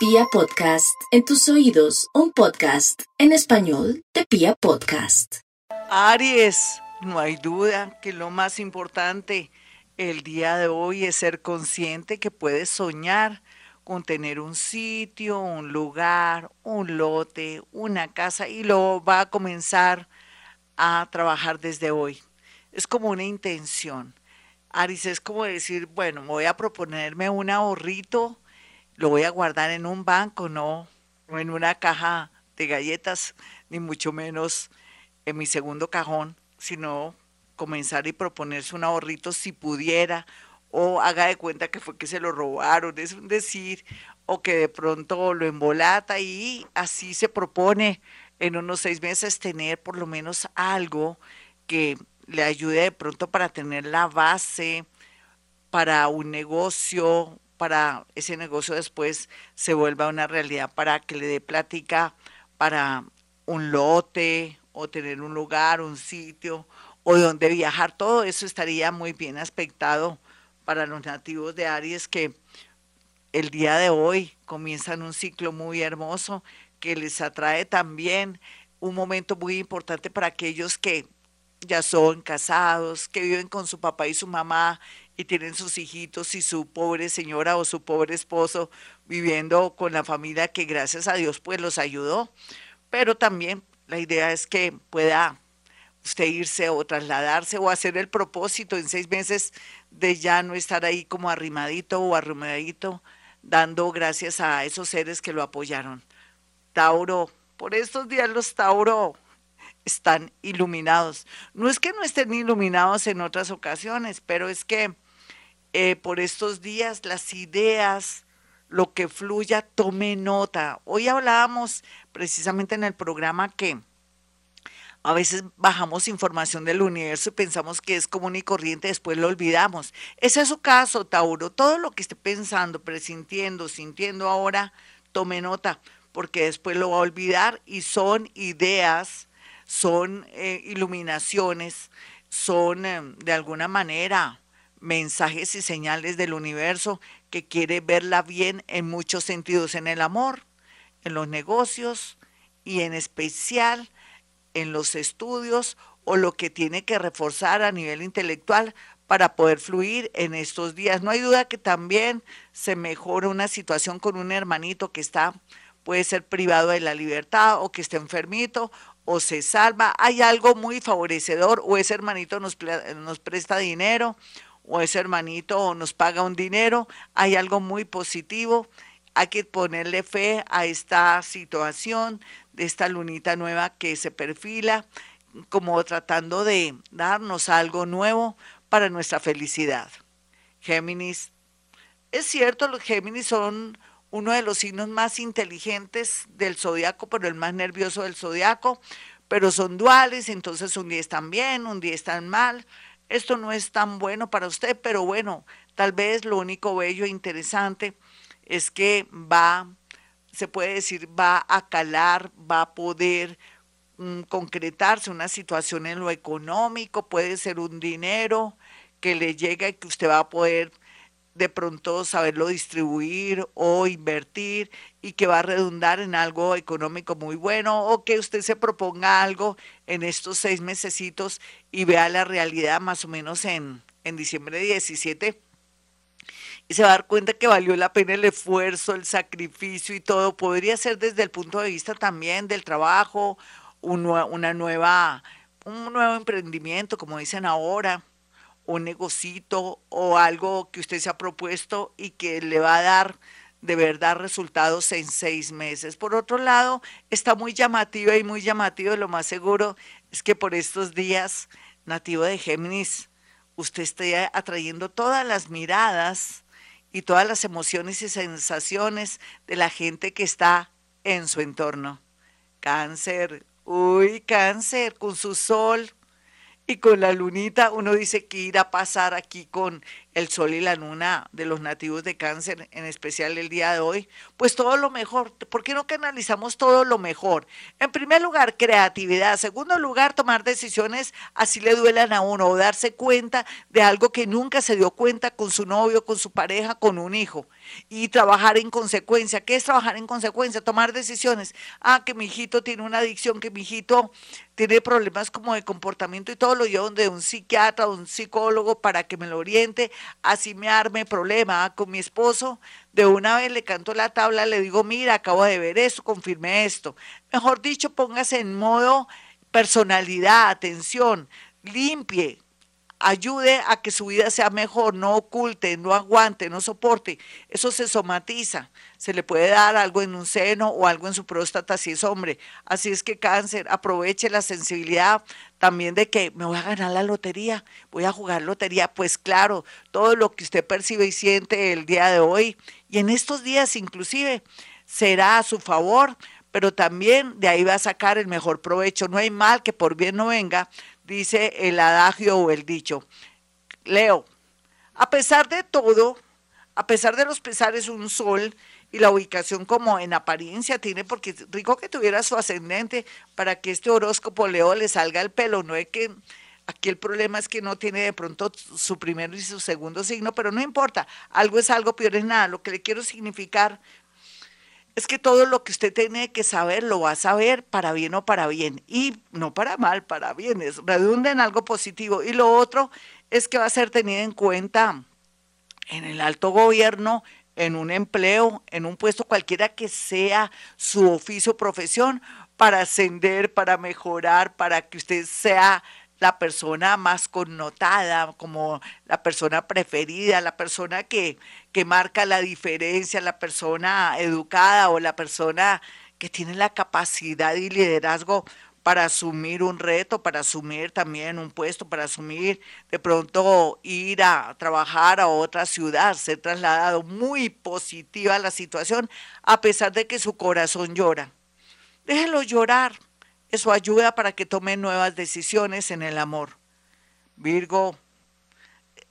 Pia Podcast, en tus oídos, un podcast en español de Pia Podcast. Aries, no hay duda que lo más importante el día de hoy es ser consciente que puedes soñar con tener un sitio, un lugar, un lote, una casa y lo va a comenzar a trabajar desde hoy. Es como una intención. Aries es como decir, bueno, voy a proponerme un ahorrito lo voy a guardar en un banco, no, en una caja de galletas, ni mucho menos en mi segundo cajón, sino comenzar y proponerse un ahorrito si pudiera, o haga de cuenta que fue que se lo robaron, es un decir, o que de pronto lo embolata y así se propone en unos seis meses tener por lo menos algo que le ayude de pronto para tener la base para un negocio, para ese negocio después se vuelva una realidad para que le dé plática para un lote o tener un lugar, un sitio o donde viajar. Todo eso estaría muy bien aspectado para los nativos de Aries que el día de hoy comienzan un ciclo muy hermoso que les atrae también un momento muy importante para aquellos que ya son casados, que viven con su papá y su mamá y tienen sus hijitos y su pobre señora o su pobre esposo viviendo con la familia que gracias a Dios pues los ayudó. Pero también la idea es que pueda usted irse o trasladarse o hacer el propósito en seis meses de ya no estar ahí como arrimadito o arrumadito, dando gracias a esos seres que lo apoyaron. Tauro, por estos días los Tauro están iluminados. No es que no estén iluminados en otras ocasiones, pero es que eh, por estos días las ideas, lo que fluya, tome nota. Hoy hablábamos precisamente en el programa que a veces bajamos información del universo y pensamos que es común y corriente, después lo olvidamos. Ese es su caso, Tauro. Todo lo que esté pensando, presintiendo, sintiendo ahora, tome nota, porque después lo va a olvidar y son ideas, son eh, iluminaciones, son eh, de alguna manera mensajes y señales del universo que quiere verla bien en muchos sentidos, en el amor, en los negocios y en especial en los estudios o lo que tiene que reforzar a nivel intelectual para poder fluir en estos días. No hay duda que también se mejora una situación con un hermanito que está, puede ser privado de la libertad o que esté enfermito o se salva. Hay algo muy favorecedor o ese hermanito nos, nos presta dinero o ese hermanito nos paga un dinero, hay algo muy positivo. Hay que ponerle fe a esta situación de esta lunita nueva que se perfila, como tratando de darnos algo nuevo para nuestra felicidad. Géminis, es cierto, los Géminis son uno de los signos más inteligentes del zodiaco, pero el más nervioso del zodiaco, pero son duales, entonces un día están bien, un día están mal, esto no es tan bueno para usted, pero bueno, tal vez lo único bello e interesante es que va, se puede decir, va a calar, va a poder mm, concretarse una situación en lo económico, puede ser un dinero que le llega y que usted va a poder de pronto saberlo distribuir o invertir y que va a redundar en algo económico muy bueno o que usted se proponga algo en estos seis mesecitos y vea la realidad más o menos en, en diciembre 17 y se va a dar cuenta que valió la pena el esfuerzo, el sacrificio y todo. Podría ser desde el punto de vista también del trabajo, una nueva, un nuevo emprendimiento, como dicen ahora, un negocito o algo que usted se ha propuesto y que le va a dar de verdad resultados en seis meses. Por otro lado, está muy llamativa y muy llamativo, lo más seguro es que por estos días, nativo de Géminis, usted esté atrayendo todas las miradas y todas las emociones y sensaciones de la gente que está en su entorno. Cáncer, uy, cáncer, con su sol, y con la lunita uno dice que ir a pasar aquí con el sol y la luna de los nativos de cáncer, en especial el día de hoy, pues todo lo mejor. ¿Por qué no canalizamos todo lo mejor? En primer lugar, creatividad. Segundo lugar, tomar decisiones así le duelan a uno o darse cuenta de algo que nunca se dio cuenta con su novio, con su pareja, con un hijo y trabajar en consecuencia. ¿Qué es trabajar en consecuencia? Tomar decisiones. Ah, que mi hijito tiene una adicción, que mi hijito tiene problemas como de comportamiento y todo lo llevo de un psiquiatra, un psicólogo para que me lo oriente, así me arme problema con mi esposo. De una vez le canto la tabla, le digo, mira, acabo de ver esto, confirme esto. Mejor dicho, póngase en modo personalidad, atención, limpie, ayude a que su vida sea mejor, no oculte, no aguante, no soporte. Eso se somatiza. Se le puede dar algo en un seno o algo en su próstata si es hombre. Así es que cáncer, aproveche la sensibilidad también de que me voy a ganar la lotería, voy a jugar lotería. Pues claro, todo lo que usted percibe y siente el día de hoy y en estos días inclusive será a su favor pero también de ahí va a sacar el mejor provecho. No hay mal que por bien no venga, dice el adagio o el dicho. Leo, a pesar de todo, a pesar de los pesares, un sol y la ubicación como en apariencia tiene, porque rico que tuviera su ascendente para que este horóscopo Leo le salga el pelo, no es que aquí el problema es que no tiene de pronto su primero y su segundo signo, pero no importa, algo es algo, peor es nada, lo que le quiero significar es que todo lo que usted tiene que saber lo va a saber para bien o para bien y no para mal, para bien, es, redunda en algo positivo. Y lo otro es que va a ser tenido en cuenta en el alto gobierno, en un empleo, en un puesto cualquiera que sea su oficio o profesión, para ascender, para mejorar, para que usted sea la persona más connotada, como la persona preferida, la persona que, que marca la diferencia, la persona educada o la persona que tiene la capacidad y liderazgo para asumir un reto, para asumir también un puesto, para asumir de pronto ir a trabajar a otra ciudad, ser trasladado. Muy positiva la situación, a pesar de que su corazón llora. Déjelo llorar, eso ayuda para que tome nuevas decisiones en el amor. Virgo,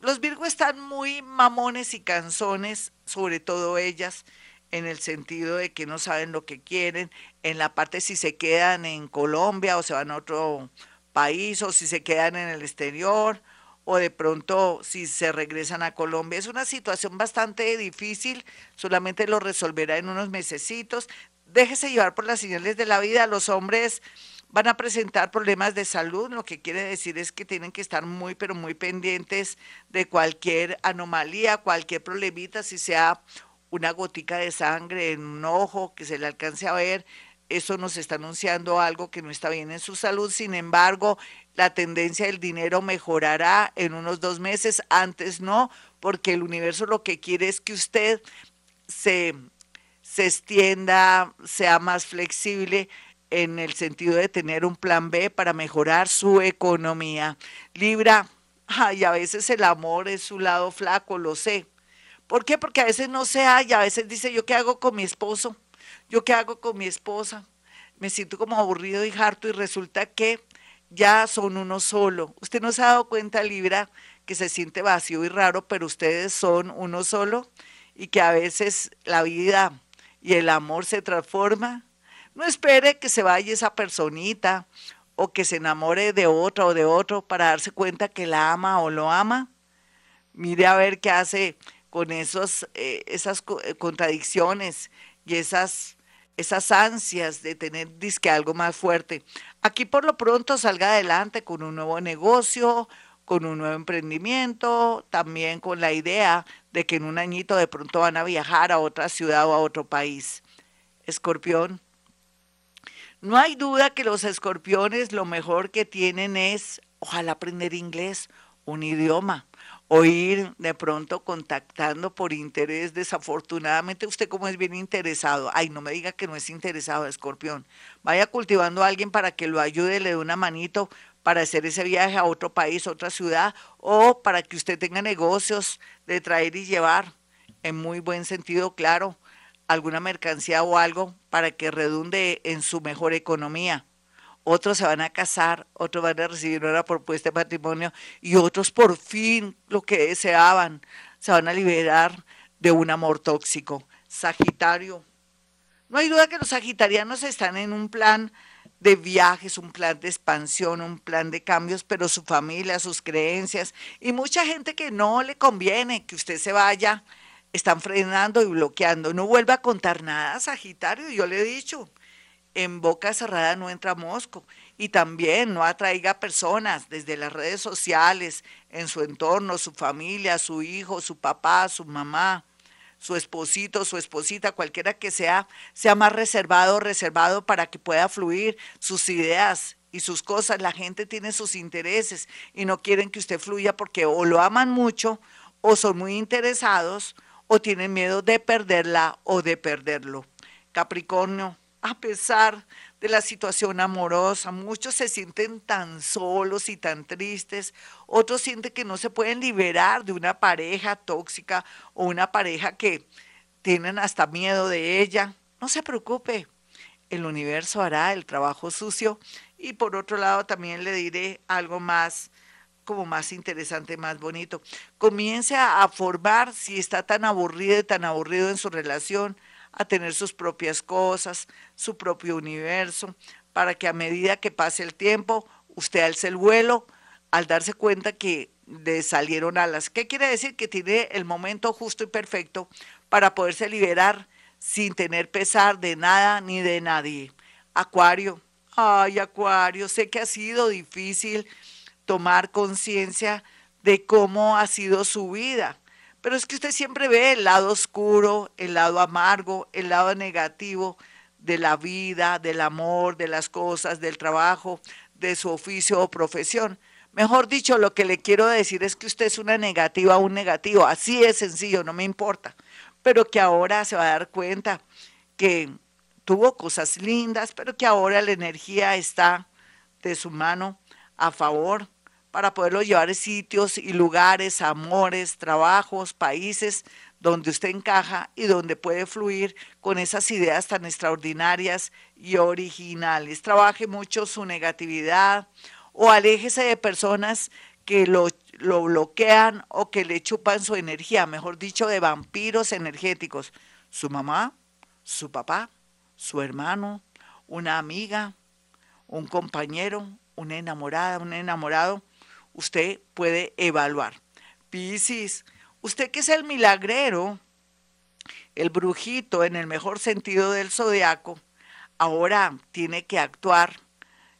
los Virgo están muy mamones y canzones, sobre todo ellas, en el sentido de que no saben lo que quieren, en la parte si se quedan en Colombia o se van a otro país o si se quedan en el exterior o de pronto si se regresan a Colombia. Es una situación bastante difícil, solamente lo resolverá en unos mesecitos déjese llevar por las señales de la vida. Los hombres van a presentar problemas de salud, lo que quiere decir es que tienen que estar muy, pero muy pendientes de cualquier anomalía, cualquier problemita, si sea una gotica de sangre en un ojo que se le alcance a ver, eso nos está anunciando algo que no está bien en su salud. Sin embargo, la tendencia del dinero mejorará en unos dos meses, antes no, porque el universo lo que quiere es que usted se se extienda, sea más flexible en el sentido de tener un plan B para mejorar su economía. Libra, ay, a veces el amor es su lado flaco, lo sé. ¿Por qué? Porque a veces no se halla, a veces dice, ¿yo qué hago con mi esposo? ¿Yo qué hago con mi esposa? Me siento como aburrido y harto y resulta que ya son uno solo. Usted no se ha dado cuenta, Libra, que se siente vacío y raro, pero ustedes son uno solo y que a veces la vida y el amor se transforma. No espere que se vaya esa personita o que se enamore de otra o de otro para darse cuenta que la ama o lo ama. Mire a ver qué hace con esos, eh, esas eh, contradicciones y esas, esas ansias de tener disque algo más fuerte. Aquí por lo pronto salga adelante con un nuevo negocio, con un nuevo emprendimiento, también con la idea de que en un añito de pronto van a viajar a otra ciudad o a otro país. Escorpión. No hay duda que los escorpiones lo mejor que tienen es, ojalá aprender inglés, un idioma, o ir de pronto contactando por interés. Desafortunadamente, usted como es bien interesado, ay, no me diga que no es interesado, escorpión. Vaya cultivando a alguien para que lo ayude, le dé una manito para hacer ese viaje a otro país, otra ciudad, o para que usted tenga negocios de traer y llevar, en muy buen sentido, claro, alguna mercancía o algo para que redunde en su mejor economía. Otros se van a casar, otros van a recibir una propuesta de matrimonio y otros por fin lo que deseaban, se van a liberar de un amor tóxico. Sagitario. No hay duda que los sagitarianos están en un plan de viajes, un plan de expansión, un plan de cambios, pero su familia, sus creencias y mucha gente que no le conviene que usted se vaya, están frenando y bloqueando. No vuelva a contar nada, Sagitario, yo le he dicho, en boca cerrada no entra mosco. Y también no atraiga personas desde las redes sociales, en su entorno, su familia, su hijo, su papá, su mamá, su esposito, su esposita, cualquiera que sea, sea más reservado, reservado para que pueda fluir sus ideas y sus cosas. La gente tiene sus intereses y no quieren que usted fluya porque o lo aman mucho o son muy interesados o tienen miedo de perderla o de perderlo. Capricornio, a pesar de la situación amorosa, muchos se sienten tan solos y tan tristes, otros sienten que no se pueden liberar de una pareja tóxica o una pareja que tienen hasta miedo de ella. No se preocupe, el universo hará el trabajo sucio y por otro lado también le diré algo más como más interesante, más bonito. Comience a, formar si está tan aburrido y tan aburrido en su relación, a tener sus propias cosas, su propio universo, para que a medida que pase el tiempo, usted alce el vuelo al darse cuenta que le salieron alas. ¿Qué quiere decir? Que tiene el momento justo y perfecto para poderse liberar sin tener pesar de nada ni de nadie. Acuario, ay Acuario, sé que ha sido difícil tomar conciencia de cómo ha sido su vida pero es que usted siempre ve el lado oscuro, el lado amargo, el lado negativo de la vida, del amor, de las cosas, del trabajo, de su oficio o profesión. Mejor dicho, lo que le quiero decir es que usted es una negativa o un negativo. Así es sencillo, no me importa. Pero que ahora se va a dar cuenta que tuvo cosas lindas, pero que ahora la energía está de su mano a favor para poderlo llevar a sitios y lugares, amores, trabajos, países donde usted encaja y donde puede fluir con esas ideas tan extraordinarias y originales. Trabaje mucho su negatividad o aléjese de personas que lo, lo bloquean o que le chupan su energía, mejor dicho, de vampiros energéticos. Su mamá, su papá, su hermano, una amiga, un compañero, una enamorada, un enamorado usted puede evaluar. Piscis, usted que es el milagrero, el brujito en el mejor sentido del zodiaco, ahora tiene que actuar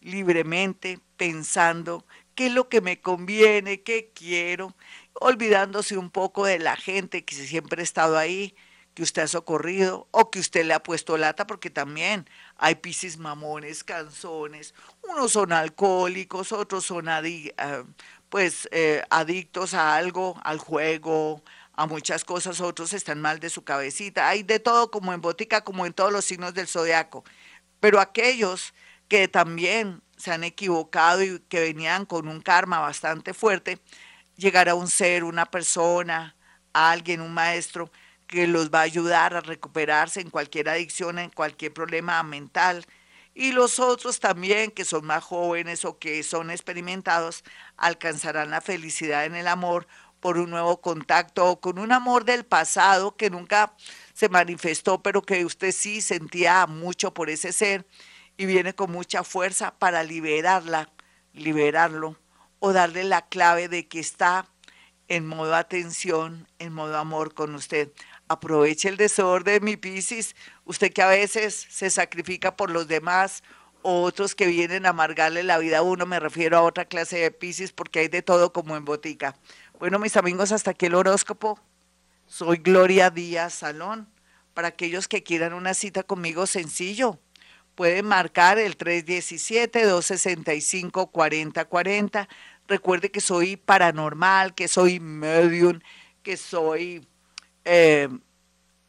libremente pensando qué es lo que me conviene, qué quiero, olvidándose un poco de la gente que siempre ha estado ahí, que usted ha socorrido o que usted le ha puesto lata, porque también hay piscis mamones, canzones, unos son alcohólicos, otros son ah, pues eh, adictos a algo, al juego, a muchas cosas, otros están mal de su cabecita. Hay de todo como en botica, como en todos los signos del zodiaco. Pero aquellos que también se han equivocado y que venían con un karma bastante fuerte, llegará un ser, una persona, alguien, un maestro, que los va a ayudar a recuperarse en cualquier adicción, en cualquier problema mental. Y los otros también, que son más jóvenes o que son experimentados, alcanzarán la felicidad en el amor por un nuevo contacto o con un amor del pasado que nunca se manifestó, pero que usted sí sentía mucho por ese ser y viene con mucha fuerza para liberarla, liberarlo o darle la clave de que está en modo atención, en modo amor con usted. Aproveche el desorden, mi Piscis. Usted que a veces se sacrifica por los demás, o otros que vienen a amargarle la vida a uno, me refiero a otra clase de Piscis, porque hay de todo como en botica. Bueno, mis amigos, hasta aquí el horóscopo. Soy Gloria Díaz Salón. Para aquellos que quieran una cita conmigo, sencillo. Pueden marcar el 317-265-4040. Recuerde que soy paranormal, que soy medium, que soy eh,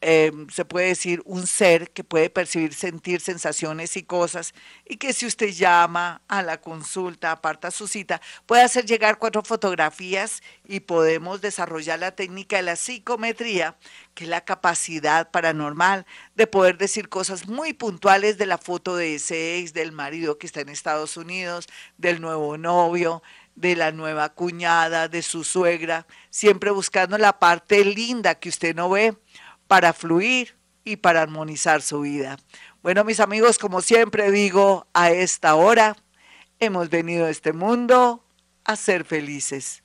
eh, se puede decir, un ser que puede percibir, sentir sensaciones y cosas, y que si usted llama a la consulta, aparta su cita, puede hacer llegar cuatro fotografías y podemos desarrollar la técnica de la psicometría, que es la capacidad paranormal de poder decir cosas muy puntuales de la foto de ese ex, del marido que está en Estados Unidos, del nuevo novio, de la nueva cuñada, de su suegra, siempre buscando la parte linda que usted no ve para fluir y para armonizar su vida. Bueno, mis amigos, como siempre digo, a esta hora hemos venido a este mundo a ser felices.